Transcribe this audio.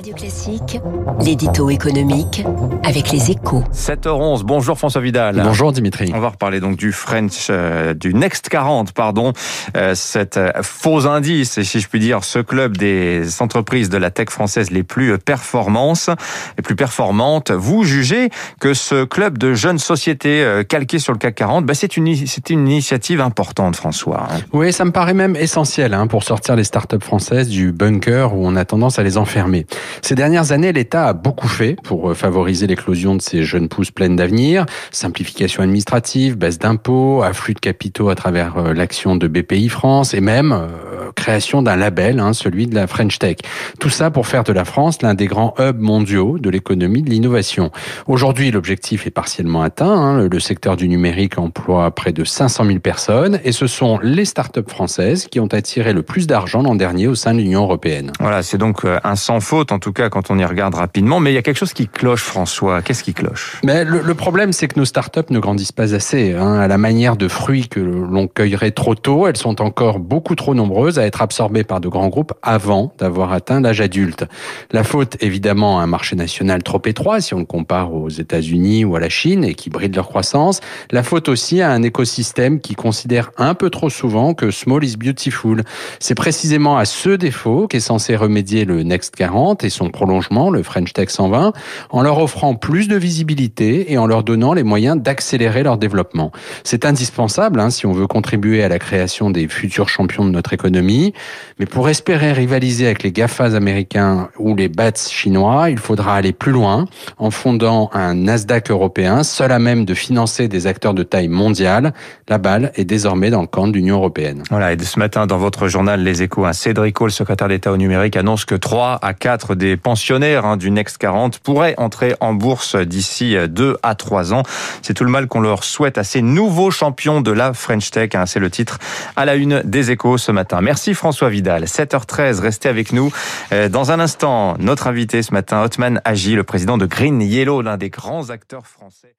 Radio Classique, l'édito économique avec les échos. 7h11, bonjour François Vidal. Bonjour Dimitri. On va reparler donc du French, euh, du Next 40, pardon, euh, cet euh, faux indice, et si je puis dire, ce club des entreprises de la tech française les plus performantes, les plus performantes. Vous jugez que ce club de jeunes sociétés euh, calquées sur le CAC 40, bah, c'est une, une initiative importante, François. hein. Oui, ça me paraît même essentiel hein, pour sortir les startups françaises du bunker où on a tendance à les enfermer. Ces dernières années, l'État a beaucoup fait pour euh, favoriser l'éclosion de ces jeunes pousses pleines d'avenir. Simplification administrative, baisse d'impôts, afflux de capitaux à travers euh, l'action de BPI France et même euh, création d'un label, hein, celui de la French Tech. Tout ça pour faire de la France l'un des grands hubs mondiaux de l'économie de l'innovation. Aujourd'hui, l'objectif est partiellement atteint. hein. Le secteur du numérique emploie près de 500 000 personnes et ce sont les startups françaises qui ont attiré le plus d'argent l'an dernier au sein de l'Union européenne. Voilà, c'est donc euh, un sans faute, en tout cas, quand on y regarde rapidement. Mais il y a quelque chose qui cloche, François. Qu'est-ce qui cloche? Mais le, le problème, c'est que nos startups ne grandissent pas assez. hein. À la manière de fruits que l'on cueillerait trop tôt, elles sont encore beaucoup trop nombreuses à être absorbées par de grands groupes avant d'avoir atteint l'âge adulte. La faute, évidemment, à un marché national trop étroit, si on le compare aux États-Unis ou à la Chine, et qui bride leur croissance. La faute aussi à un écosystème qui considère un peu trop souvent que small is beautiful. C'est précisément à ce défaut qu'est censé remédier le Next 40 et son prolongement, le French Tech 120, en leur offrant plus de visibilité et en leur donnant les moyens d'accélérer leur développement. C'est indispensable hein, si on veut contribuer à la création des futurs champions de notre économie. Mais pour espérer rivaliser avec les GAFAs américains ou les BATS chinois, il faudra aller plus loin en fondant un Nasdaq européen seul à même de financer des acteurs de taille mondiale. La balle est désormais dans le camp de l'Union européenne. Voilà, et ce matin, dans votre journal Les Échos, un Cédric le secrétaire d'État au numérique, annonce que 3 à 4 des pensionnaires hein, du Next 40 pourraient entrer en bourse d'ici 2 à 3 ans. C'est tout le mal qu'on leur souhaite à ces nouveaux champions de la French Tech. hein. C'est le titre à la une des Échos ce matin. Merci François Vidal. 7h13, restez avec nous. Euh, Dans un instant, notre invité ce matin, Otman Agi, le président de Green Yellow, l'un des grands acteurs français.